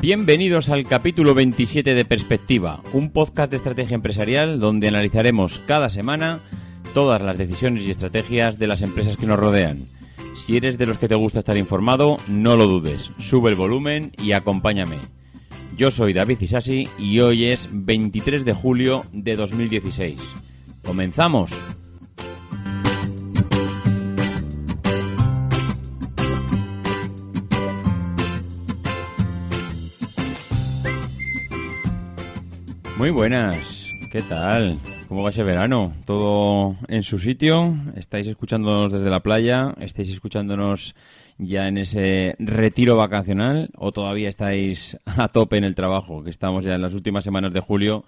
Bienvenidos al capítulo 27 de Perspectiva, un podcast de estrategia empresarial donde analizaremos cada semana todas las decisiones y estrategias de las empresas que nos rodean. Si eres de los que te gusta estar informado, no lo dudes, sube el volumen y acompáñame. Yo soy David Isasi y hoy es 23 de julio de 2016. ¡Comenzamos! Muy buenas, ¿qué tal? ¿Cómo va ese verano? ¿Todo en su sitio? ¿Estáis escuchándonos desde la playa? ¿Estáis escuchándonos ya en ese retiro vacacional? ¿O todavía estáis a tope en el trabajo? Que estamos ya en las últimas semanas de julio.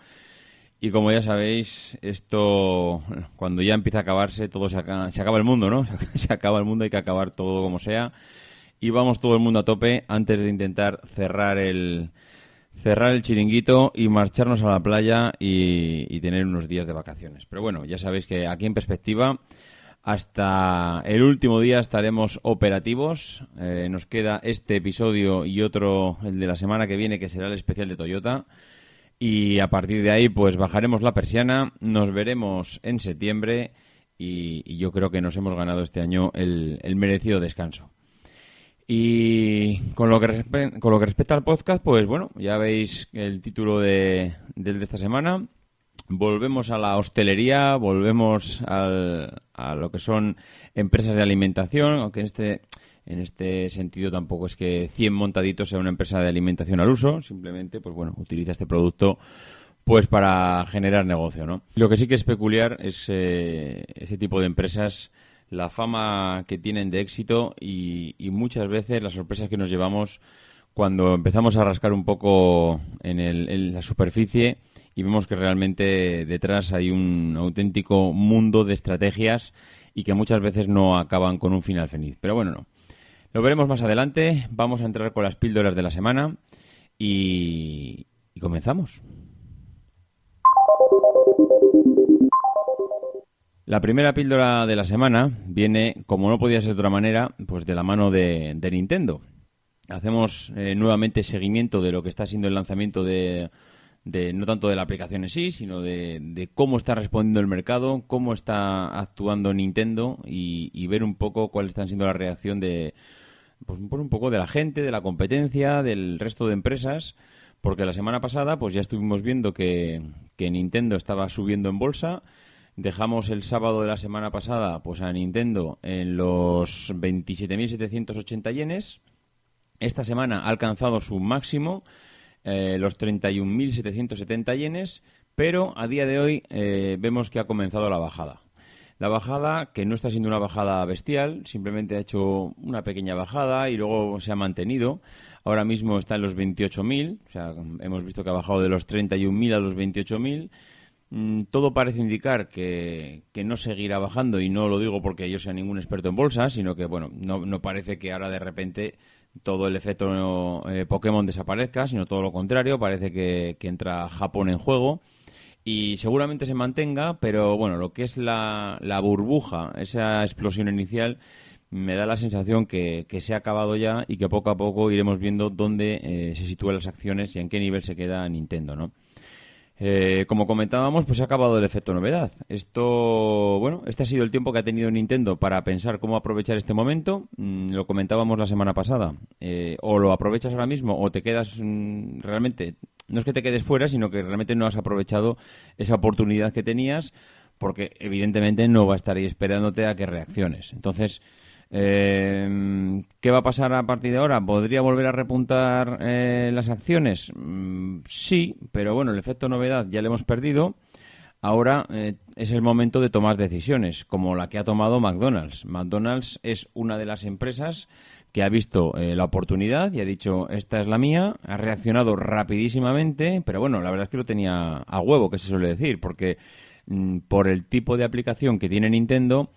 Y como ya sabéis, esto, cuando ya empieza a acabarse, todo se acaba, se acaba el mundo, ¿no? Se acaba el mundo, hay que acabar todo como sea. Y vamos todo el mundo a tope antes de intentar cerrar el, cerrar el chiringuito y marcharnos a la playa y, tener unos días de vacaciones. Pero bueno, ya sabéis que aquí en perspectiva hasta el último día estaremos operativos. Eh, nos queda este episodio y otro, el de la semana que viene, que será el especial de Toyota. Y a partir de ahí, pues bajaremos la persiana, nos veremos en septiembre y, yo creo que nos hemos ganado este año el merecido descanso. Y con lo, que con lo que respecta al podcast, pues bueno, ya veis el título de, de esta semana. Volvemos a la hostelería, volvemos al, a lo que son empresas de alimentación, aunque en este, en este sentido tampoco es que 100 montaditos sea una empresa de alimentación al uso, simplemente, pues bueno, utiliza este producto pues para generar negocio, ¿no? Lo que sí que es peculiar es eh, ese tipo de empresas la fama que tienen de éxito y, muchas veces las sorpresas que nos llevamos cuando empezamos a rascar un poco en, la superficie y vemos que realmente detrás hay un auténtico mundo de estrategias y que muchas veces no acaban con un final feliz. Pero bueno, no. Lo veremos más adelante. Vamos a entrar con las píldoras de la semana y comenzamos. La primera píldora de la semana viene, como no podía ser de otra manera, pues de la mano de, Nintendo. Hacemos eh, nuevamente seguimiento de lo que está siendo el lanzamiento de, no tanto de la aplicación en sí, sino de, cómo está respondiendo el mercado, cómo está actuando Nintendo y, ver un poco cuáles están siendo la reacción de, pues, un poco de la gente, de la competencia, del resto de empresas, porque la semana pasada pues ya estuvimos viendo que Nintendo estaba subiendo en bolsa Dejamos el sábado de la semana pasada pues a Nintendo en los 27.780 yenes. Esta semana ha alcanzado su máximo, eh, los 31.770 yenes, pero a día de hoy eh, vemos que ha comenzado la bajada. La bajada, que no está siendo una bajada bestial, simplemente ha hecho una pequeña bajada y luego se ha mantenido. Ahora mismo está en los 28.000, o sea, hemos visto que ha bajado de los 31.000 a los 28.000 Mm, todo parece indicar que, no seguirá bajando y no lo digo porque yo sea ningún experto en bolsa, sino que bueno, no, parece que ahora de repente todo el efecto eh, Pokémon desaparezca, sino todo lo contrario, parece que, entra Japón en juego y seguramente se mantenga, pero bueno, lo que es la, burbuja, esa explosión inicial, me da la sensación que, se ha acabado ya y que poco a poco iremos viendo dónde eh, se sitúan las acciones y en qué nivel se queda Nintendo, ¿no? Eh, como comentábamos, pues ha acabado el efecto novedad. Esto, bueno, este ha sido el tiempo que ha tenido Nintendo para pensar cómo aprovechar este momento. Mm, lo comentábamos la semana pasada. Eh, o lo aprovechas ahora mismo o te quedas mm, realmente, no es que te quedes fuera, sino que realmente no has aprovechado esa oportunidad que tenías porque evidentemente no va a estar ahí esperándote a que reacciones. Entonces, eh, ¿Qué va a pasar a partir de ahora? ¿Podría volver a repuntar eh, las acciones? Mm, sí, pero bueno, el efecto novedad ya lo hemos perdido. Ahora eh, es el momento de tomar decisiones, como la que ha tomado McDonald's. McDonald's es una de las empresas que ha visto la oportunidad y ha dicho, esta es la mía, ha reaccionado rapidísimamente, pero bueno, la verdad es que lo tenía a huevo, que se suele decir, porque mm, por el tipo de aplicación que tiene Nintendo,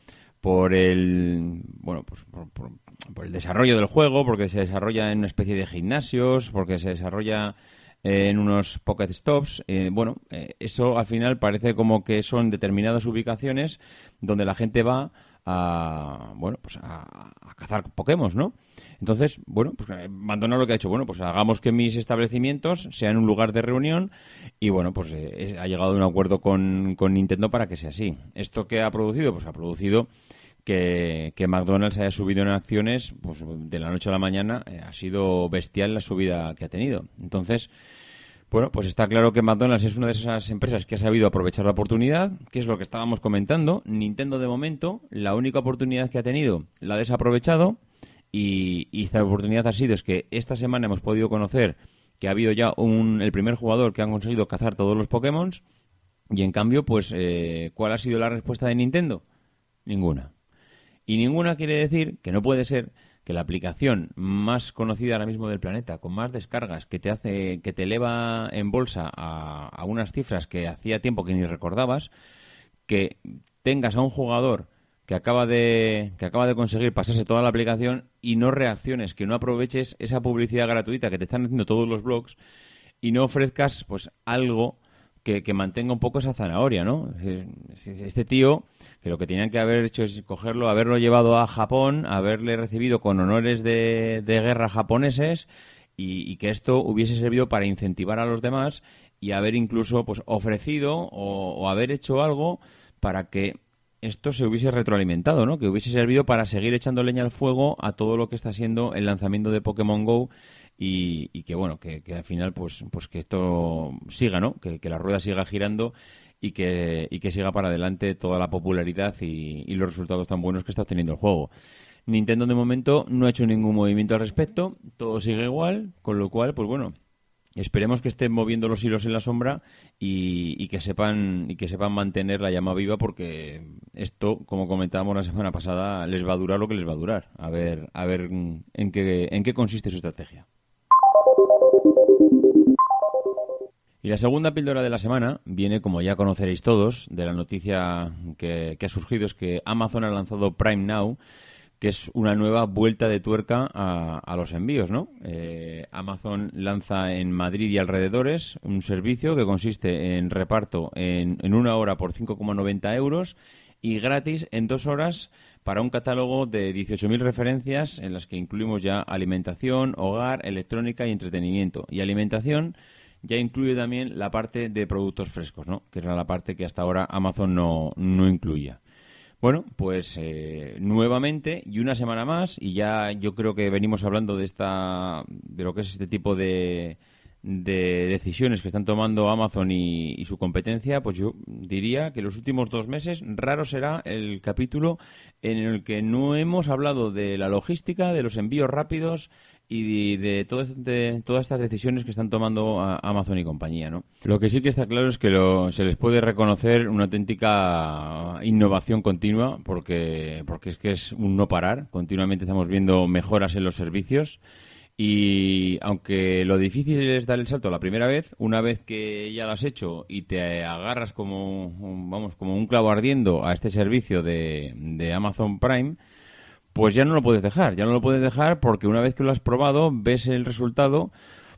por el bueno pues por, el desarrollo del juego porque se desarrolla en una especie de gimnasios porque se desarrolla en unos pocket stops eh, bueno eh, eso al final parece como que son determinadas ubicaciones donde la gente va a bueno pues a, cazar Pokémon, ¿no? Entonces, bueno, pues eh, Madonna lo que ha hecho, bueno, pues hagamos que mis establecimientos sean un lugar de reunión y bueno, pues eh, ha llegado a un acuerdo con, con Nintendo para que sea así. ¿Esto qué ha producido? Pues ha producido que, que, McDonald's haya subido en acciones pues de la noche a la mañana eh, ha sido bestial la subida que ha tenido. Entonces, bueno, pues está claro que McDonald's es una de esas empresas que ha sabido aprovechar la oportunidad, que es lo que estábamos comentando. Nintendo, de momento, la única oportunidad que ha tenido la ha desaprovechado y, esta oportunidad ha sido es que esta semana hemos podido conocer que ha habido ya un, el primer jugador que ha conseguido cazar todos los Pokémon y en cambio, pues, eh, ¿cuál ha sido la respuesta de Nintendo? Ninguna. Y ninguna quiere decir que no puede ser que la aplicación más conocida ahora mismo del planeta, con más descargas, que te hace, que te eleva en bolsa a, unas cifras que hacía tiempo que ni recordabas, que tengas a un jugador que acaba de que acaba de conseguir pasarse toda la aplicación y no reacciones, que no aproveches esa publicidad gratuita que te están haciendo todos los blogs y no ofrezcas pues algo que, mantenga un poco esa zanahoria, ¿no? Este tío que lo que tenían que haber hecho es cogerlo, haberlo llevado a Japón, haberle recibido con honores de, guerra japoneses y, que esto hubiese servido para incentivar a los demás y haber incluso pues ofrecido o, haber hecho algo para que esto se hubiese retroalimentado, ¿no? Que hubiese servido para seguir echando leña al fuego a todo lo que está siendo el lanzamiento de Pokémon Go y, que bueno, que, al final pues pues que esto siga, ¿no? Que, que la rueda siga girando y que, y que siga para adelante toda la popularidad y, los resultados tan buenos que está obteniendo el juego. Nintendo de momento no ha hecho ningún movimiento al respecto, todo sigue igual, con lo cual, pues bueno, esperemos que estén moviendo los hilos en la sombra y, que sepan y que sepan mantener la llama viva porque esto como comentábamos la semana pasada les va a durar lo que les va a durar a ver a ver en qué en qué consiste su estrategia Y la segunda píldora de la semana viene, como ya conoceréis todos, de la noticia que, ha surgido, es que Amazon ha lanzado Prime Now, que es una nueva vuelta de tuerca a, los envíos, ¿no? Eh, Amazon lanza en Madrid y alrededores un servicio que consiste en reparto en, en una hora por 5,90 euros y gratis en dos horas para un catálogo de 18.000 referencias en las que incluimos ya alimentación, hogar, electrónica y entretenimiento. Y alimentación ya incluye también la parte de productos frescos, ¿no? que era la parte que hasta ahora Amazon no, no incluía. Bueno, pues eh, nuevamente y una semana más y ya yo creo que venimos hablando de esta de lo que es este tipo de, de decisiones que están tomando Amazon y, y, su competencia, pues yo diría que los últimos dos meses raro será el capítulo en el que no hemos hablado de la logística, de los envíos rápidos y de, de todas estas decisiones que están tomando Amazon y compañía, ¿no? Lo que sí que está claro es que se les puede reconocer una auténtica innovación continua porque, porque es que es un no parar. Continuamente estamos viendo mejoras en los servicios y aunque lo difícil es dar el salto la primera vez, una vez que ya lo has hecho y te agarras como, vamos, como un clavo ardiendo a este servicio de, de Amazon Prime, pues ya no lo puedes dejar, ya no lo puedes dejar porque una vez que lo has probado, ves el resultado,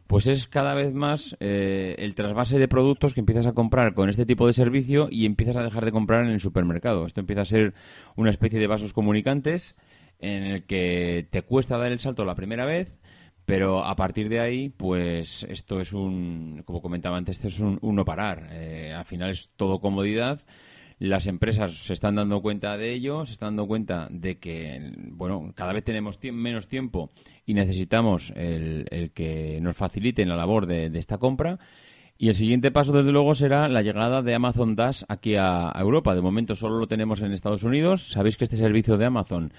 pues es cada vez más eh, el trasvase de productos que empiezas a comprar con este tipo de servicio y empiezas a dejar de comprar en el supermercado. Esto empieza a ser una especie de vasos comunicantes en el que te cuesta dar el salto la primera vez, pero a partir de ahí, pues esto es un, como comentaba antes, esto es un, no parar. Eh, al final es todo comodidad las empresas se están dando cuenta de ello, se están dando cuenta de que, bueno, cada vez tenemos menos tiempo y necesitamos el, que nos faciliten la labor de, esta compra. Y el siguiente paso, desde luego, será la llegada de Amazon Dash aquí a, Europa. De momento solo lo tenemos en Estados Unidos. Sabéis que este servicio de Amazon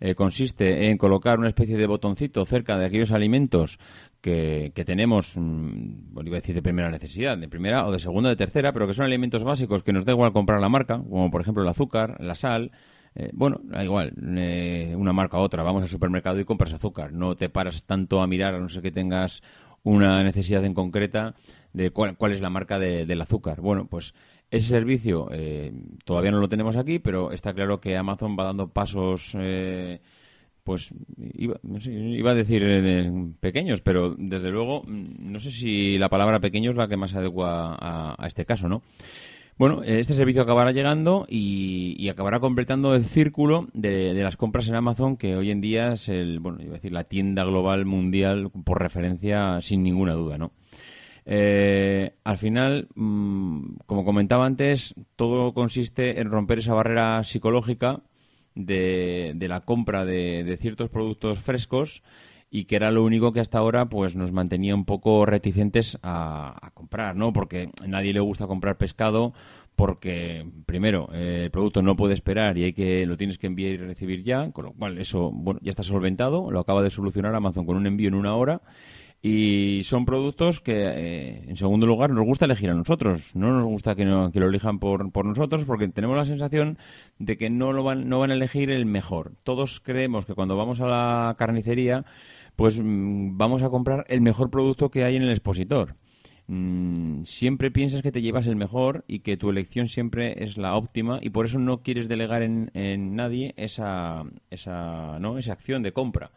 eh, consiste en colocar una especie de botoncito cerca de aquellos alimentos que, tenemos, mm, bueno, iba a decir de primera necesidad, de primera o de segunda o de tercera, pero que son alimentos básicos que nos da igual comprar la marca, como por ejemplo el azúcar, la sal. Eh, bueno, da igual, eh, una marca u otra. Vamos al supermercado y compras azúcar. No te paras tanto a mirar, a no ser que tengas una necesidad en concreta de cuál, cuál es la marca del azúcar. Bueno, pues ese servicio eh, todavía no lo tenemos aquí, pero está claro que Amazon va dando pasos, eh, pues iba, iba, a decir eh, pequeños, pero desde luego mm, no sé si la palabra pequeño es la que más adecua a, este caso, ¿no? Bueno, este servicio acabará llegando y, acabará completando el círculo de, las compras en Amazon, que hoy en día es el, bueno, iba a decir la tienda global mundial por referencia sin ninguna duda, ¿no? Eh, al final, mm, como comentaba antes, todo consiste en romper esa barrera psicológica de, la compra de, ciertos productos frescos y que era lo único que hasta ahora pues nos mantenía un poco reticentes a, comprar, ¿no? Porque a nadie le gusta comprar pescado porque primero el producto no puede esperar y hay que lo tienes que enviar y recibir ya, con lo cual eso bueno, ya está solventado, lo acaba de solucionar Amazon con un envío en una hora y son productos que, eh, en segundo lugar, nos gusta elegir a nosotros. No nos gusta que, que lo elijan por, por, nosotros porque tenemos la sensación de que no, lo van, no van a elegir el mejor. Todos creemos que cuando vamos a la carnicería, pues mm, vamos a comprar el mejor producto que hay en el expositor. Mm, siempre piensas que te llevas el mejor y que tu elección siempre es la óptima y por eso no quieres delegar en, en nadie esa, esa, ¿no? esa acción de compra.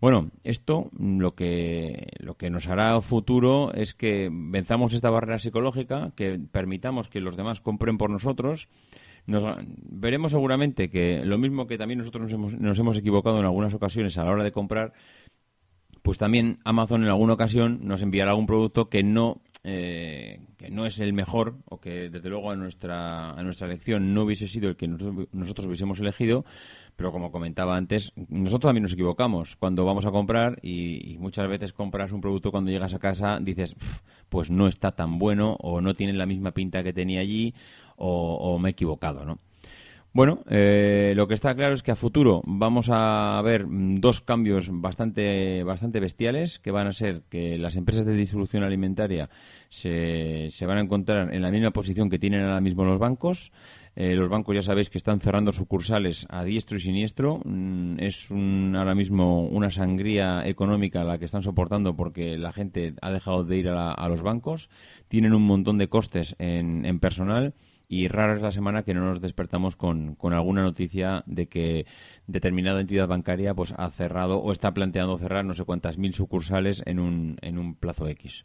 Bueno, esto lo que, lo que nos hará futuro es que venzamos esta barrera psicológica, que permitamos que los demás compren por nosotros. Nos, veremos seguramente que lo mismo que también nosotros nos hemos, nos hemos equivocado en algunas ocasiones a la hora de comprar, pues también Amazon en alguna ocasión nos enviará algún producto que no eh, que no es el mejor o que desde luego a nuestra a nuestra elección no hubiese sido el que nosotros hubiésemos elegido pero como comentaba antes, nosotros también nos equivocamos cuando vamos a comprar y, muchas veces compras un producto cuando llegas a casa dices, pues no está tan bueno o no tiene la misma pinta que tenía allí o, me he equivocado, ¿no? Bueno, eh, lo que está claro es que a futuro vamos a ver dos cambios bastante, bastante bestiales, que van a ser que las empresas de distribución alimentaria se, se van a encontrar en la misma posición que tienen ahora mismo los bancos, eh, los bancos ya sabéis que están cerrando sucursales a diestro y siniestro. Mm, es ahora mismo una sangría económica la que están soportando porque la gente ha dejado de ir a, los bancos. Tienen un montón de costes en, personal y rara es la semana que no nos despertamos con, alguna noticia de que determinada entidad bancaria pues ha cerrado o está planteando cerrar no sé cuántas mil sucursales en un, en un plazo X.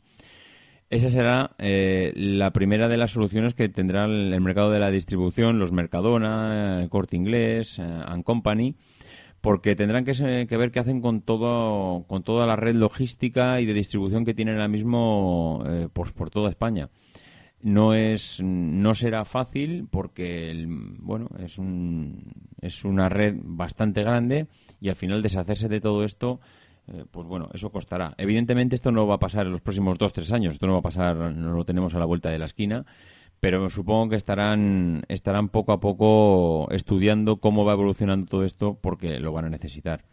Esa será eh, la primera de las soluciones que tendrá el, mercado de la distribución, los Mercadona, Corte Inglés, eh, and Company, porque tendrán que, ver qué hacen con todo con toda la red logística y de distribución que tienen ahora mismo eh, por, toda España. No es no será fácil porque bueno es un, es una red bastante grande y al final deshacerse de todo esto eh, pues bueno, eso costará. Evidentemente esto no va a pasar en los próximos dos, tres años, esto no va a pasar, no lo tenemos a la vuelta de la esquina, pero supongo que estarán, estarán poco a poco estudiando cómo va evolucionando todo esto porque lo van a necesitar.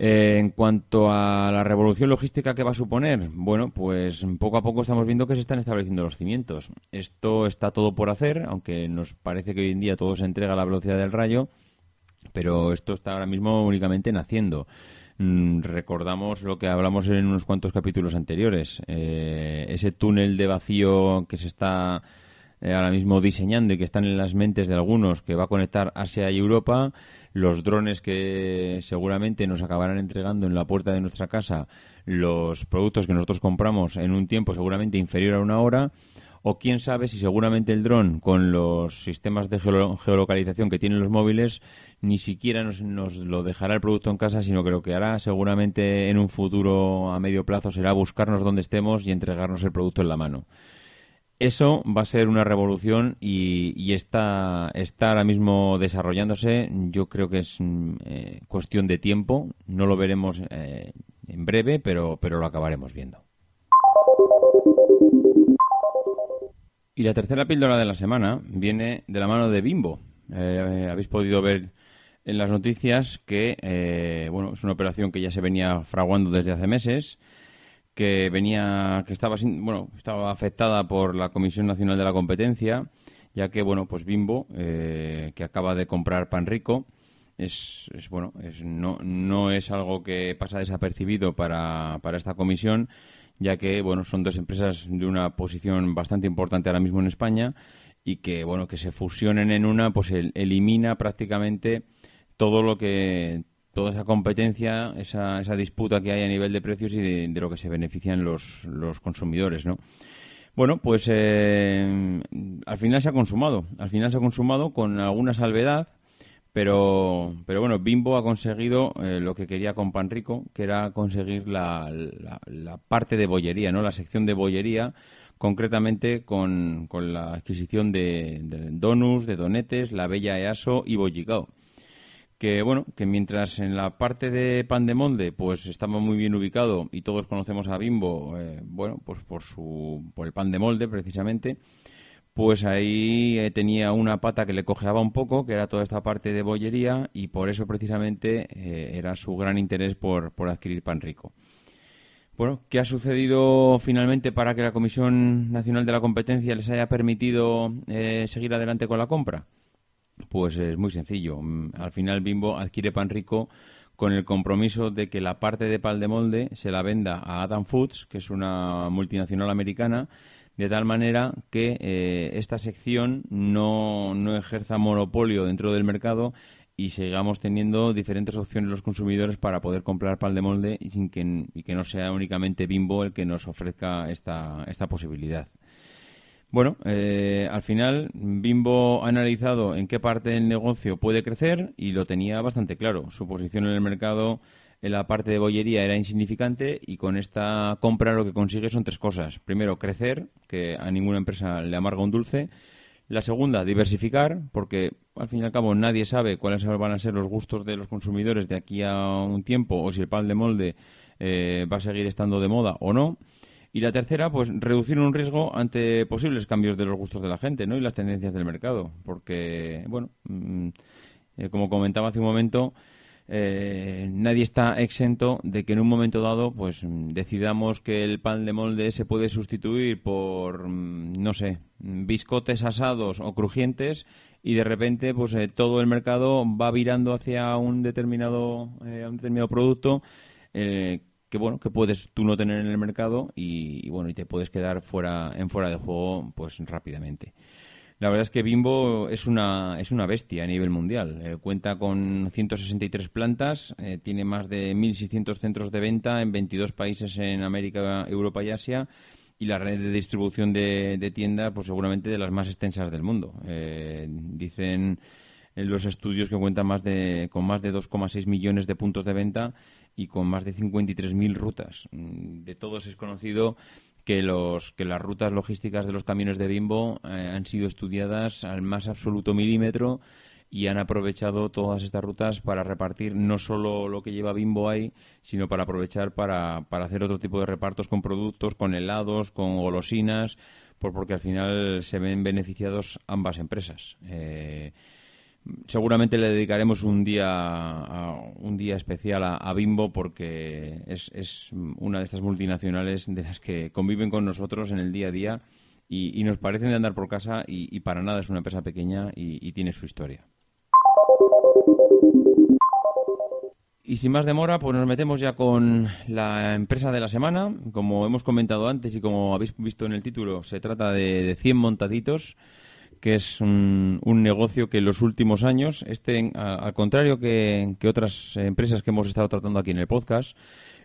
Eh, en cuanto a la revolución logística que va a suponer, bueno, pues poco a poco estamos viendo que se están estableciendo los cimientos. Esto está todo por hacer, aunque nos parece que hoy en día todo se entrega a la velocidad del rayo, pero esto está ahora mismo únicamente naciendo. Mm, recordamos lo que hablamos en unos cuantos capítulos anteriores. Eh, ese túnel de vacío que se está eh, ahora mismo diseñando y que están en las mentes de algunos, que va a conectar Asia y Europa, los drones que seguramente nos acabarán entregando en la puerta de nuestra casa los productos que nosotros compramos en un tiempo seguramente inferior a una hora o quién sabe si seguramente el dron con los sistemas de geolocalización que tienen los móviles ni siquiera nos, lo dejará el producto en casa, sino que lo que hará seguramente en un futuro a medio plazo será buscarnos donde estemos y entregarnos el producto en la mano. Eso va a ser una revolución y, está, está ahora mismo desarrollándose. Yo creo que es mm, eh, cuestión de tiempo. No lo veremos eh, en breve, pero, pero lo acabaremos viendo. Y la tercera píldora de la semana viene de la mano de Bimbo. Eh, habéis podido ver en las noticias que eh, bueno es una operación que ya se venía fraguando desde hace meses que venía que estaba bueno estaba afectada por la Comisión Nacional de la Competencia ya que bueno pues Bimbo eh, que acaba de comprar Pan Rico es, bueno es, no no es algo que pasa desapercibido para, para esta comisión ya que bueno son dos empresas de una posición bastante importante ahora mismo en España y que bueno que se fusionen en una pues elimina prácticamente todo lo que toda esa competencia esa, esa disputa que hay a nivel de precios y de, lo que se benefician los, los consumidores no bueno, pues eh, al final se ha consumado. Al final se ha consumado con alguna salvedad, pero, pero bueno, Bimbo ha conseguido eh, lo que quería con Pan Rico, que era conseguir la, la, parte de bollería, ¿no? La sección de bollería, concretamente con, con la adquisición de, de, donuts, de donetes, la Bella Easo y Bollicao que bueno, que mientras en la parte de pan de molde pues estaba muy bien ubicado y todos conocemos a Bimbo, eh, bueno, pues por su por el pan de molde precisamente, pues ahí eh, tenía una pata que le cojeaba un poco, que era toda esta parte de bollería y por eso precisamente eh, era su gran interés por, por adquirir pan rico. Bueno, ¿qué ha sucedido finalmente para que la Comisión Nacional de la Competencia les haya permitido seguir adelante con la compra? Pues es muy sencillo. Mm, al final Bimbo adquiere pan rico con el compromiso de que la parte de pan de molde se la venda a Adam Foods, que es una multinacional americana, de tal manera que eh, esta sección no, no ejerza monopolio dentro del mercado y sigamos teniendo diferentes opciones los consumidores para poder comprar pan de molde y, sin que, y que no sea únicamente Bimbo el que nos ofrezca esta, esta posibilidad. Bueno, eh, al final Bimbo ha analizado en qué parte del negocio puede crecer y lo tenía bastante claro. Su posición en el mercado en la parte de bollería era insignificante y con esta compra lo que consigue son tres cosas. Primero, crecer, que a ninguna empresa le amarga un dulce. La segunda, diversificar, porque al fin y al cabo nadie sabe cuáles van a ser los gustos de los consumidores de aquí a un tiempo o si el pan de molde eh, va a seguir estando de moda o no. Y la tercera, pues reducir un riesgo ante posibles cambios de los gustos de la gente ¿no? y las tendencias del mercado. Porque, bueno, mm, eh, como comentaba hace un momento, eh, nadie está exento de que en un momento dado pues decidamos que el pan de molde se puede sustituir por, mm, no sé, biscotes asados o crujientes y de repente pues eh, todo el mercado va virando hacia un determinado, un determinado producto que bueno que puedes tú no tener en el mercado y, bueno y te puedes quedar fuera en fuera de juego pues rápidamente la verdad es que Bimbo es una es una bestia a nivel mundial eh, cuenta con 163 plantas eh, tiene más de 1.600 centros de venta en 22 países en América Europa y Asia y la red de distribución de, de tiendas pues seguramente de las más extensas del mundo eh, dicen en los estudios que cuentan más de, con más de 2,6 millones de puntos de venta y con más de 53.000 rutas. Mm, de todos es conocido que, los, que las rutas logísticas de los camiones de Bimbo eh, han sido estudiadas al más absoluto milímetro y han aprovechado todas estas rutas para repartir no solo lo que lleva Bimbo ahí, sino para aprovechar para, para hacer otro tipo de repartos con productos, con helados, con golosinas, por, porque al final se ven beneficiados ambas empresas. Eh, seguramente le dedicaremos un día un día especial a, Bimbo porque es, una de estas multinacionales de las que conviven con nosotros en el día a día y, nos parecen de andar por casa y, para nada es una empresa pequeña y, tiene su historia. Y sin más demora, pues nos metemos ya con la empresa de la semana. Como hemos comentado antes y como habéis visto en el título, se trata de, de 100 montaditos que es un, negocio que en los últimos años, este, al contrario que, otras empresas que hemos estado tratando aquí en el podcast,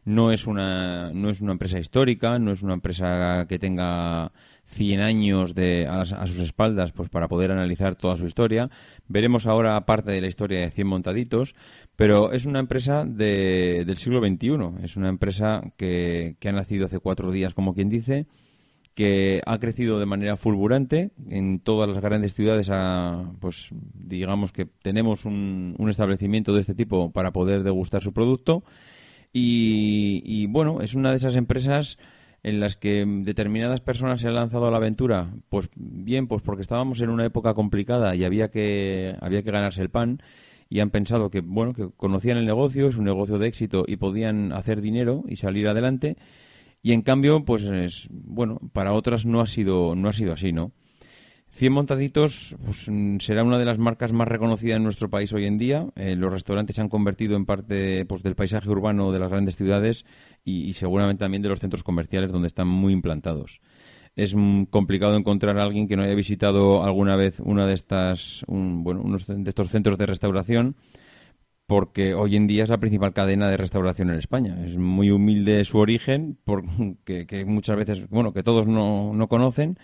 no es una, no es una empresa histórica, no es una empresa que tenga 100 años de, a, sus espaldas pues para poder analizar toda su historia. Veremos ahora parte de la historia de 100 montaditos, pero es una empresa de, del siglo XXI. Es una empresa que, que ha nacido hace cuatro días, como quien dice, que ha crecido de manera fulgurante en todas las grandes ciudades. pues digamos que tenemos un, establecimiento de este tipo para poder degustar su producto. Y, bueno, es una de esas empresas en las que determinadas personas se han lanzado a la aventura, pues bien, pues porque estábamos en una época complicada y había que había que ganarse el pan y han pensado que bueno, que conocían el negocio, es un negocio de éxito y podían hacer dinero y salir adelante y en cambio, pues es, bueno, para otras no ha sido, no ha sido así, ¿no? Cien Montaditos pues, será una de las marcas más reconocidas en nuestro país hoy en día. Eh, los restaurantes se han convertido en parte pues, del paisaje urbano de las grandes ciudades y, seguramente también de los centros comerciales donde están muy implantados. Es complicado encontrar a alguien que no haya visitado alguna vez una de estas, bueno, unos de estos centros de restauración porque hoy en día es la principal cadena de restauración en España. Es muy humilde su origen, porque que muchas veces, bueno, que todos no, no conocen,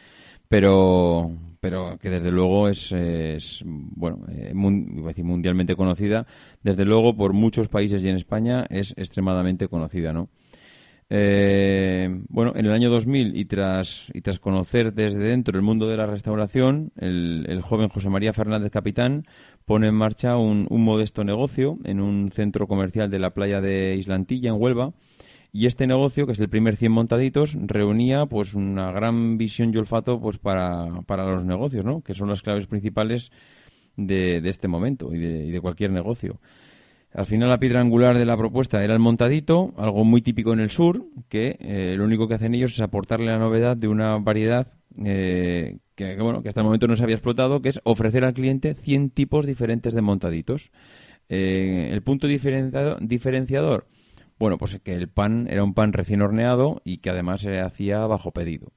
pero, pero que desde luego es, bueno, eh, mundialmente conocida. Desde luego, por muchos países y en España es extremadamente conocida, ¿no? Eh, bueno, en el año 2000 y tras, y tras conocer desde dentro el mundo de la restauración, el, joven José María Fernández Capitán pone en marcha un, un, modesto negocio en un centro comercial de la playa de Islantilla, en Huelva. Y este negocio, que es el primer 100 montaditos, reunía pues una gran visión y olfato pues para, para los negocios, ¿no? que son las claves principales de, de este momento y de, cualquier negocio. Al final la piedra angular de la propuesta era el montadito, algo muy típico en el sur, que eh, lo único que hacen ellos es aportarle la novedad de una variedad eh, que, bueno, que hasta el momento no se había explotado, que es ofrecer al cliente 100 tipos diferentes de montaditos. Eh, el punto diferenciador, bueno, pues que el pan era un pan recién horneado y que además se hacía bajo pedido.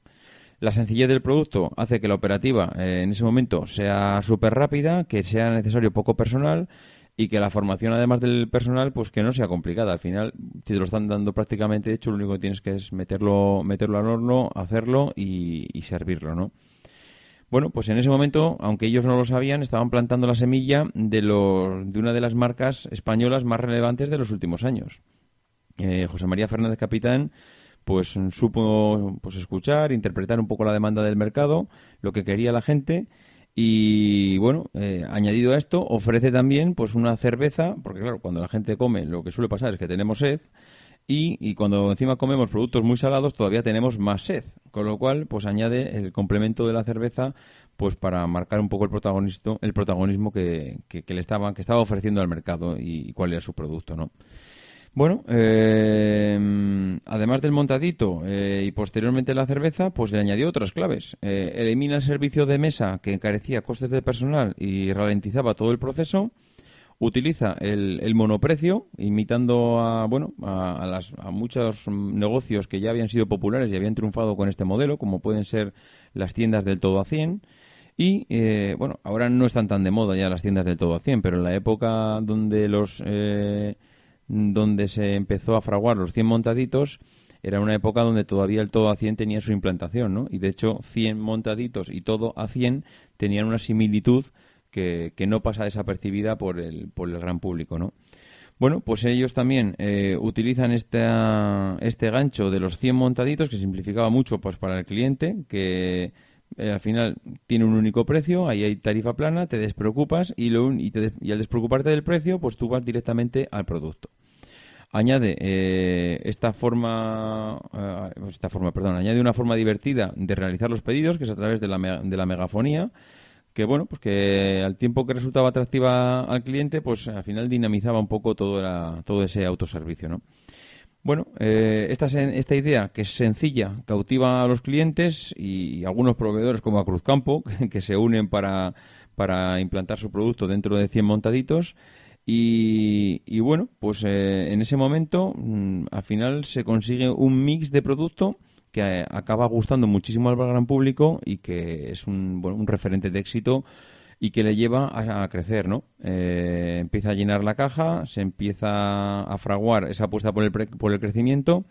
La sencillez del producto hace que la operativa en ese momento sea súper rápida, que sea necesario poco personal y que la formación además del personal pues que no sea complicada. Al final si te lo están dando prácticamente hecho lo único que tienes que es meterlo meterlo al horno hacerlo y, servirlo no bueno pues en ese momento aunque ellos no lo sabían estaban plantando la semilla de lo, de una de las marcas españolas más relevantes de los últimos años. Eh, José María Fernández Capitán pues supo pues escuchar interpretar un poco la demanda del mercado lo que quería la gente y bueno, eh, añadido a esto, ofrece también pues una cerveza, porque claro, cuando la gente come, lo que suele pasar es que tenemos sed, y, y, cuando encima comemos productos muy salados todavía tenemos más sed, con lo cual pues añade el complemento de la cerveza pues para marcar un poco el protagonismo, el protagonismo que, que, le estaba, que estaba ofreciendo al mercado y, cuál era su producto, ¿no? Bueno, eh, además del montadito eh, y posteriormente la cerveza, pues le añadió otras claves. Eh, elimina el servicio de mesa que encarecía costes de personal y ralentizaba todo el proceso. Utiliza el, monoprecio, imitando a, bueno, a, las, a muchos negocios que ya habían sido populares y habían triunfado con este modelo, como pueden ser las tiendas del todo a 100. Y, bueno, ahora no están tan de moda ya las tiendas del todo a 100, pero en la época donde los donde se empezó a fraguar los 100 montaditos, era una época donde todavía el todo a 100 tenía su implantación, ¿no? Y de hecho, 100 montaditos y todo a 100 tenían una similitud que, que no pasa desapercibida por el, por el gran público, ¿no? Bueno, pues ellos también eh, utilizan este gancho de los 100 montaditos que simplificaba mucho pues para el cliente, que eh, al final tiene un único precio, ahí hay tarifa plana, te despreocupas y, lo, y, y al despreocuparte del precio, pues tú vas directamente al producto añade eh, esta forma eh, esta forma perdón añade una forma divertida de realizar los pedidos que es a través de la, de la megafonía que bueno pues que al tiempo que resultaba atractiva al cliente pues al final dinamizaba un poco todo todo ese autoservicio no bueno, eh, esta, esta idea que es sencilla cautiva a los clientes y algunos proveedores como a Cruzcampo que se unen para, para implantar su producto dentro de 100 montaditos y, bueno, pues eh, en ese momento mm, al final se consigue un mix de producto que eh, acaba gustando muchísimo al gran público y que es un, un referente de éxito y que le lleva a, crecer, ¿no? Eh, empieza a llenar la caja, se empieza a fraguar esa apuesta por el, por el crecimiento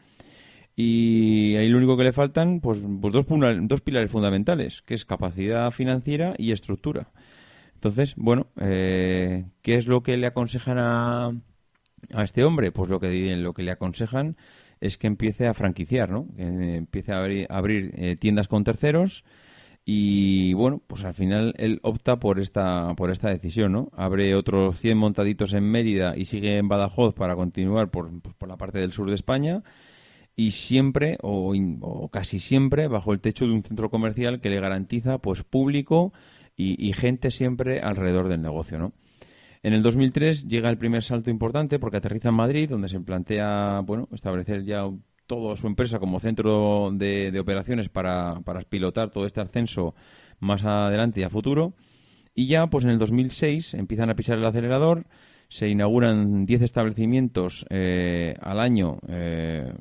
y ahí lo único que le faltan, pues, pues dos, dos pilares fundamentales, que es capacidad financiera y estructura. Entonces, bueno, eh, ¿qué es lo que le aconsejan a, a este hombre? Pues lo que, lo que le aconsejan es que empiece a franquiciar, ¿no? Que empiece a abrir, eh, tiendas con terceros y bueno, pues al final él opta por esta por esta decisión, ¿no? Abre otros 100 montaditos en Mérida y sigue en Badajoz para continuar por, por la parte del sur de España y siempre o, o, casi siempre bajo el techo de un centro comercial que le garantiza pues público y, gente siempre alrededor del negocio, ¿no? En el 2003 llega el primer salto importante porque aterriza en Madrid, donde se plantea, bueno, establecer ya toda su empresa como centro de, operaciones para, para, pilotar todo este ascenso más adelante y a futuro. Y ya, pues en el 2006 empiezan a pisar el acelerador, se inauguran 10 establecimientos eh, al año, eh,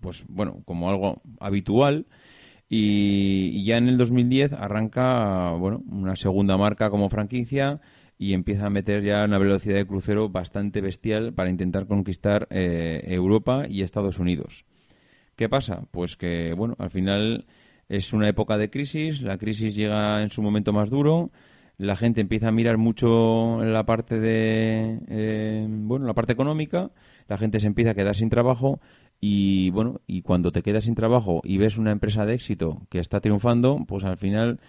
pues bueno, como algo habitual. Y, ya en el 2010 arranca bueno, una segunda marca como franquicia y empieza a meter ya una velocidad de crucero bastante bestial para intentar conquistar eh, Europa y Estados Unidos. ¿Qué pasa? Pues que, bueno, al final Es una época de crisis, la crisis llega en su momento más duro, la gente empieza a mirar mucho la parte de eh, bueno la parte económica la gente se empieza a quedar sin trabajo y bueno y cuando te quedas sin trabajo y ves una empresa de éxito que está triunfando pues al final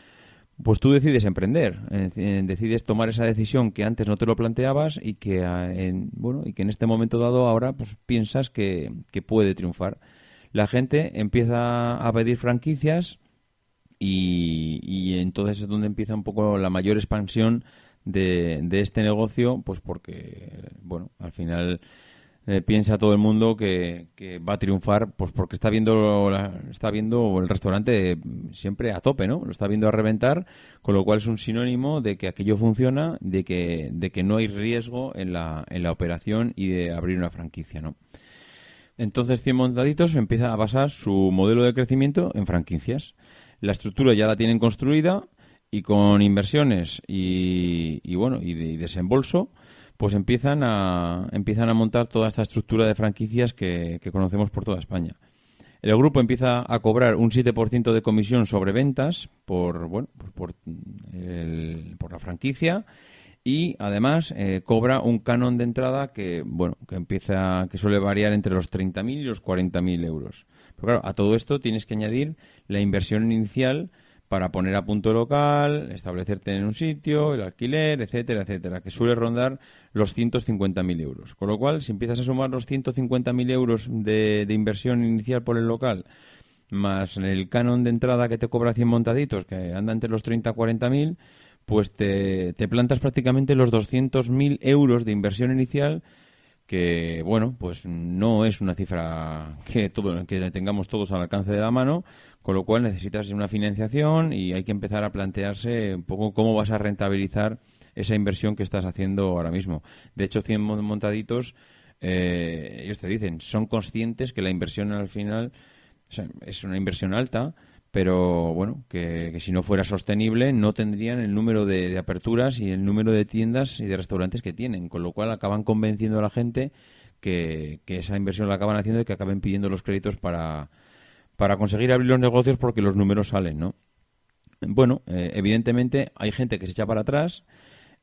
pues tú decides emprender. Decides tomar esa decisión que antes no te lo planteabas y que ah, en, bueno y que en este momento dado ahora pues piensas que, que puede triunfar. La gente empieza a pedir franquicias y, entonces es donde empieza un poco la mayor expansión de, de este negocio, pues porque, bueno, al final eh, piensa todo el mundo que, va a triunfar, pues porque está viendo, está viendo el restaurante siempre a tope, ¿no? Lo está viendo a reventar, con lo cual es un sinónimo de que aquello funciona, de que, de que no hay riesgo en la, en la operación y de abrir una franquicia, ¿no? Entonces, 100 montaditos empieza a basar su modelo de crecimiento en franquicias la estructura ya la tienen construida y con inversiones y, bueno y, desembolso pues empiezan a empiezan a montar toda esta estructura de franquicias que, conocemos por toda España. El grupo empieza a cobrar un 7% de comisión sobre ventas por bueno por, por la franquicia y además eh, cobra un canon de entrada que bueno que empieza que suele variar entre los 30.000 y los 40.000 euros. Pero claro, a todo esto tienes que añadir la inversión inicial para poner a punto local, establecerte en un sitio, el alquiler, etcétera, etcétera, que suele rondar los 150.000 euros. Con lo cual, si empiezas a sumar los 150.000 euros de, inversión inicial por el local, más el canon de entrada que te cobra 100 montaditos, que anda entre los 30 a 40.000, pues te, te plantas prácticamente los 200.000 euros de inversión inicial que bueno, pues no es una cifra que todo que tengamos todos al alcance de la mano, con lo cual necesitas una financiación y hay que empezar a plantearse un poco cómo vas a rentabilizar esa inversión que estás haciendo ahora mismo. De hecho, 100 montaditos, eh, ellos te dicen, son conscientes que la inversión al final es una inversión alta, pero bueno, que, si no fuera sostenible no tendrían el número de, aperturas y el número de tiendas y de restaurantes que tienen, con lo cual acaban convenciendo a la gente que, esa inversión la acaban haciendo y que acaben pidiendo los créditos para, para conseguir abrir los negocios porque los números salen, ¿no? Bueno, eh, evidentemente hay gente que se echa para atrás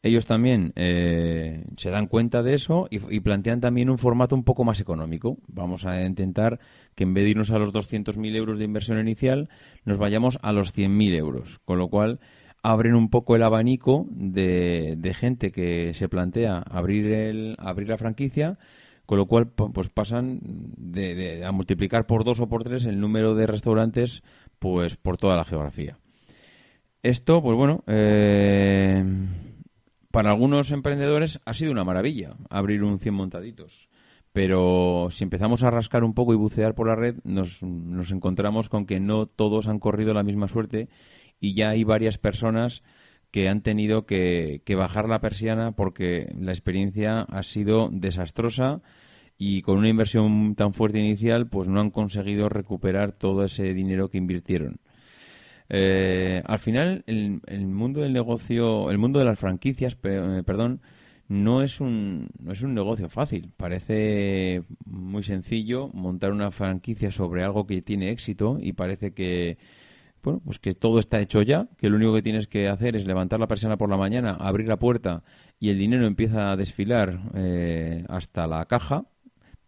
ellos también eh, se dan cuenta de eso y, plantean también un formato un poco más económico. Vamos a intentar que en vez de irnos a los 200.000 euros de inversión inicial, nos vayamos a los 100.000 euros. Con lo cual, abren un poco el abanico de, gente que se plantea abrir, el, abrir la franquicia, con lo cual pues pasan de, a multiplicar por dos o por tres el número de restaurantes pues por toda la geografía. Esto, pues bueno, eh, para algunos emprendedores ha sido una maravilla abrir un 100 montaditos. Pero si empezamos a rascar un poco y bucear por la red, nos, nos encontramos con que no todos han corrido la misma suerte y ya hay varias personas que han tenido que, bajar la persiana porque la experiencia ha sido desastrosa y con una inversión tan fuerte inicial pues no han conseguido recuperar todo ese dinero que invirtieron. Eh, al final, el, mundo del negocio, el mundo de las franquicias, eh, perdón, no es un no es un negocio fácil. Parece muy sencillo montar una franquicia sobre algo que tiene éxito y parece que bueno, pues que todo está hecho ya, que lo único que tienes que hacer es levantar la persiana por la mañana, abrir la puerta y el dinero empieza a desfilar eh, hasta la caja,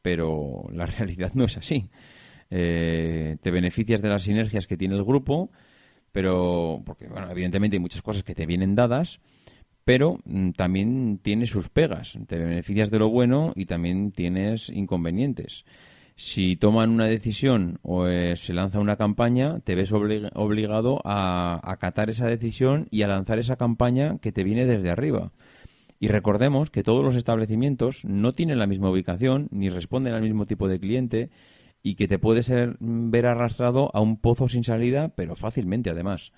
pero la realidad no es así. te beneficias de las sinergias que tiene el grupo, pero porque bueno, evidentemente hay muchas cosas que te vienen dadas, pero mm, también tiene sus pegas. Te beneficias de lo bueno y también tienes inconvenientes. Si toman una decisión o eh, se lanza una campaña, te ves obligado a acatar esa decisión y a lanzar esa campaña que te viene desde arriba. Y recordemos que todos los establecimientos no tienen la misma ubicación ni responden al mismo tipo de cliente y que te puede ser, ver arrastrado a un pozo sin salida, pero fácilmente además.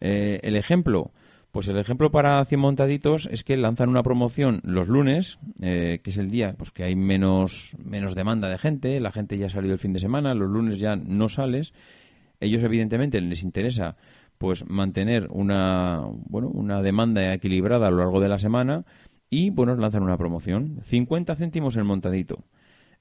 Eh, el ejemplo, pues el ejemplo para 100 montaditos es que lanzan una promoción los lunes, eh, que es el día pues que hay menos, menos demanda de gente, la gente ya ha salido el fin de semana, los lunes ya no sales. Ellos evidentemente les interesa pues mantener una, bueno, una demanda equilibrada a lo largo de la semana y bueno, lanzan una promoción, 50 céntimos el montadito.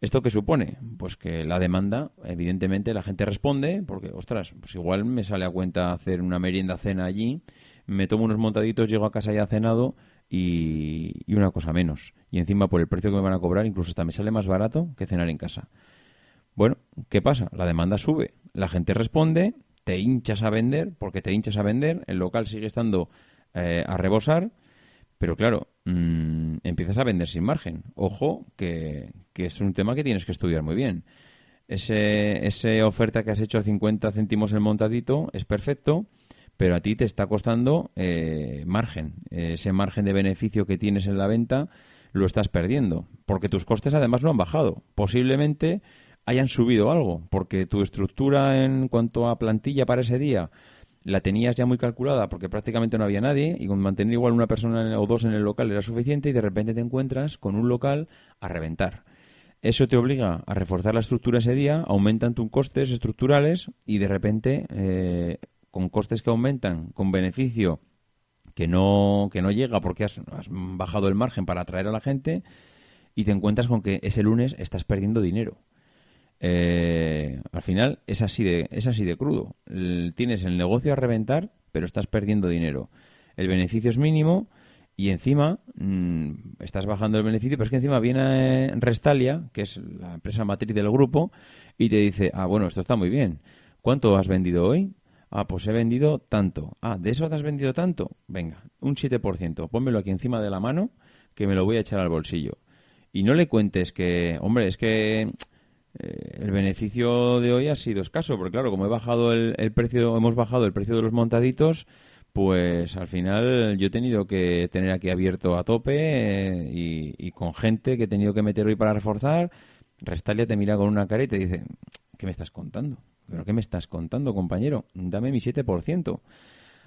¿Esto qué supone? Pues que la demanda, evidentemente, la gente responde, porque, ostras, pues igual me sale a cuenta hacer una merienda cena allí, me tomo unos montaditos, llego a casa ya cenado y, una cosa menos. Y encima, por el precio que me van a cobrar, incluso hasta me sale más barato que cenar en casa. Bueno, ¿qué pasa? La demanda sube, la gente responde, te hinchas a vender, porque te hinchas a vender, el local sigue estando eh, a rebosar, pero claro, mm, empiezas a vender sin margen. Ojo, que, es un tema que tienes que estudiar muy bien. Ese, esa oferta que has hecho a 50 céntimos el montadito es perfecto, pero a ti te está costando eh, margen. Ese margen de beneficio que tienes en la venta lo estás perdiendo, porque tus costes además no han bajado. Posiblemente hayan subido algo, porque tu estructura en cuanto a plantilla para ese día la tenías ya muy calculada porque prácticamente no había nadie y con mantener igual una persona o dos en el local era suficiente y de repente te encuentras con un local a reventar. Eso te obliga a reforzar la estructura ese día, aumentan tus costes estructurales y de repente eh, con costes que aumentan, con beneficio que no, que no llega porque has, has bajado el margen para atraer a la gente y te encuentras con que ese lunes estás perdiendo dinero. Eh, al final es así de, es así de crudo. tienes el negocio a reventar, pero estás perdiendo dinero. El beneficio es mínimo y encima mm, estás bajando el beneficio, pero es que encima viene Restalia, que es la empresa matriz del grupo, y te dice, ah, bueno, esto está muy bien. ¿Cuánto has vendido hoy? Ah, pues he vendido tanto. Ah, ¿de eso te has vendido tanto? Venga, un 7%. Pónmelo aquí encima de la mano que me lo voy a echar al bolsillo. Y no le cuentes que, hombre, es que eh, el beneficio de hoy ha sido escaso, porque claro, como he bajado el, precio, hemos bajado el precio de los montaditos, pues al final yo he tenido que tener aquí abierto a tope eh, y, con gente que he tenido que meter hoy para reforzar. Restalia te mira con una cara y te dice, ¿qué me estás contando? ¿Pero qué me estás contando, compañero? Dame mi 7%.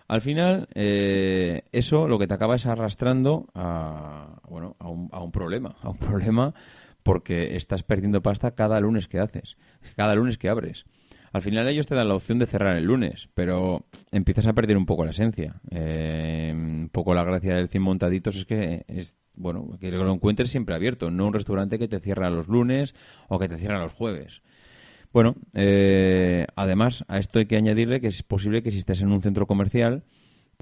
Al final, eh, eso lo que te acaba es arrastrando a, bueno, a un, a un problema, a un problema porque estás perdiendo pasta cada lunes que haces, cada lunes que abres. Al final ellos te dan la opción de cerrar el lunes, pero empiezas a perder un poco la esencia. Eh, un poco la gracia del 100 montaditos es que es bueno que lo encuentres siempre abierto, no un restaurante que te cierra los lunes o que te cierra los jueves. Bueno, eh, además a esto hay que añadirle que es posible que si estés en un centro comercial,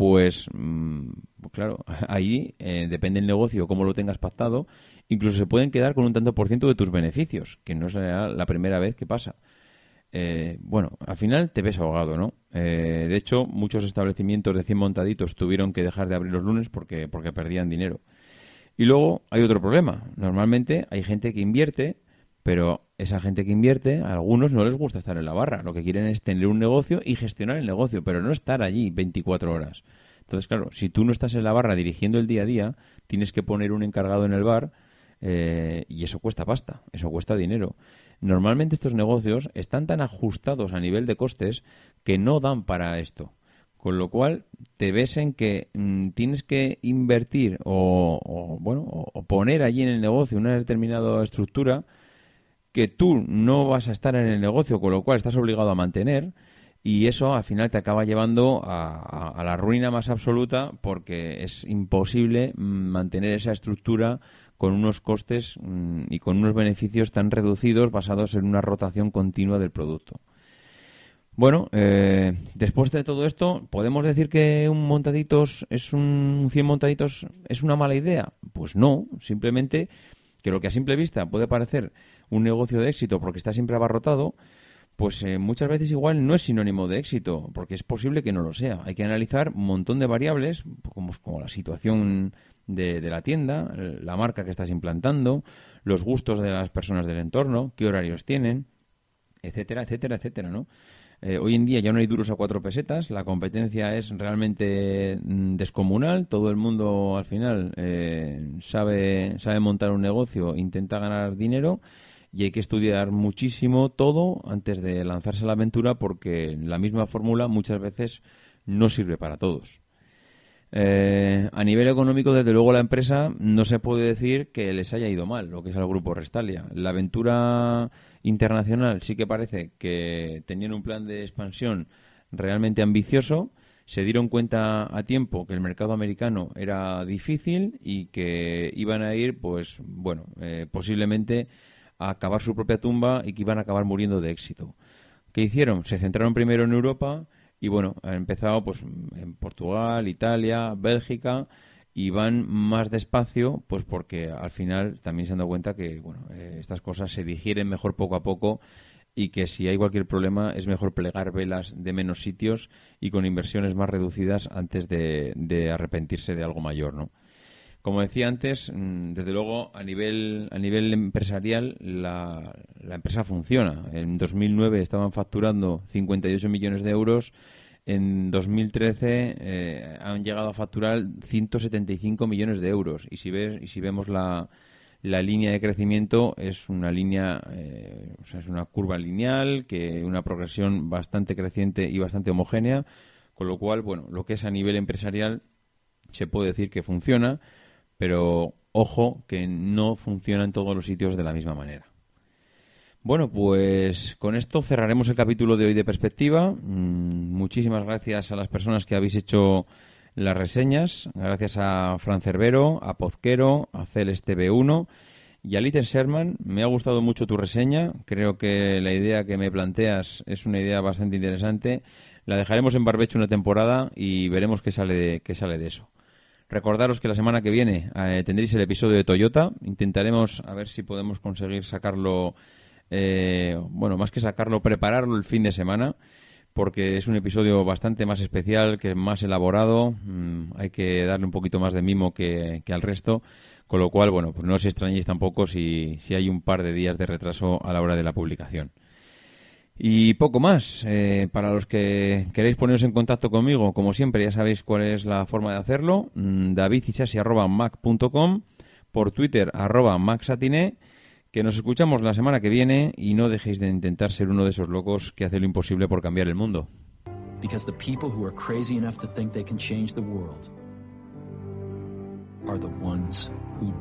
pues mm, claro, ahí eh, depende el negocio, cómo lo tengas pactado incluso se pueden quedar con un tanto por ciento de tus beneficios, que no será la primera vez que pasa. Eh, bueno, al final te ves ahogado, ¿no? Eh, de hecho, muchos establecimientos de 100 montaditos tuvieron que dejar de abrir los lunes porque, porque perdían dinero. Y luego hay otro problema. Normalmente hay gente que invierte, pero esa gente que invierte, a algunos no les gusta estar en la barra. Lo que quieren es tener un negocio y gestionar el negocio, pero no estar allí 24 horas. Entonces, claro, si tú no estás en la barra dirigiendo el día a día, tienes que poner un encargado en el bar eh, y eso cuesta pasta, eso cuesta dinero. Normalmente estos negocios están tan ajustados a nivel de costes que no dan para esto. Con lo cual te ves en que mm, tienes que invertir o, bueno o poner allí en el negocio una determinada estructura que tú no vas a estar en el negocio, con lo cual estás obligado a mantener y eso al final te acaba llevando a, a la ruina más absoluta porque es imposible mm, mantener esa estructura con unos costes mm, y con unos beneficios tan reducidos basados en una rotación continua del producto. Bueno, eh, después de todo esto, ¿podemos decir que un montaditos es un 100 montaditos es una mala idea? Pues no, simplemente que lo que a simple vista puede parecer un negocio de éxito porque está siempre abarrotado, pues eh, muchas veces igual no es sinónimo de éxito, porque es posible que no lo sea. Hay que analizar un montón de variables, como, como la situación de, la tienda, la marca que estás implantando, los gustos de las personas del entorno, qué horarios tienen, etcétera, etcétera, etcétera, ¿no? Eh, hoy en día ya no hay duros a cuatro pesetas, la competencia es realmente mm, descomunal, todo el mundo al final eh, sabe, sabe montar un negocio, intenta ganar dinero y hay que estudiar muchísimo todo antes de lanzarse a la aventura porque la misma fórmula muchas veces no sirve para todos. Eh, a nivel económico, desde luego, la empresa no se puede decir que les haya ido mal, lo que es el grupo Restalia. La aventura internacional sí que parece que tenían un plan de expansión realmente ambicioso. Se dieron cuenta a tiempo que el mercado americano era difícil y que iban a ir, pues, bueno, eh, posiblemente a acabar su propia tumba y que iban a acabar muriendo de éxito. ¿Qué hicieron? Se centraron primero en Europa y bueno, han empezado pues en Portugal, Italia, Bélgica y van más despacio pues porque al final también se han dado cuenta que bueno, eh, estas cosas se digieren mejor poco a poco y que si hay cualquier problema es mejor plegar velas de menos sitios y con inversiones más reducidas antes de, de arrepentirse de algo mayor, ¿no? Como decía antes, mm, desde luego a nivel, a nivel empresarial la, la empresa funciona. En 2009 estaban facturando 58 millones de euros. En 2013 eh, han llegado a facturar 175 millones de euros. Y si, ves, y si vemos la, la línea de crecimiento es una línea, eh, es una curva lineal, que una progresión bastante creciente y bastante homogénea, con lo cual, bueno, lo que es a nivel empresarial se puede decir que funciona pero ojo que no funciona en todos los sitios de la misma manera. Bueno, pues con esto cerraremos el capítulo de hoy de perspectiva. Mm, muchísimas gracias a las personas que habéis hecho las reseñas. Gracias a Fran Cervero, a Pozquero, a Celeste B1 y a Litten Sherman. Me ha gustado mucho tu reseña. Creo que la idea que me planteas es una idea bastante interesante. La dejaremos en barbecho una temporada y veremos qué sale qué sale de eso. Recordaros que la semana que viene eh, tendréis el episodio de Toyota. Intentaremos a ver si podemos conseguir sacarlo, eh, bueno, más que sacarlo, prepararlo el fin de semana, porque es un episodio bastante más especial, que más elaborado. Mm, hay que darle un poquito más de mimo que, que, al resto. Con lo cual, bueno, pues no os extrañéis tampoco si, si hay un par de días de retraso a la hora de la publicación. Y poco más. Eh, para los que queréis poneros en contacto conmigo, como siempre, ya sabéis cuál es la forma de hacerlo. Mm, davidichasi.mac.com por Twitter arroba maxatiné que nos escuchamos la semana que viene y no dejéis de intentar ser uno de esos locos que hace lo imposible por cambiar el mundo. Because the people who are crazy enough to think they can change the world are the ones who.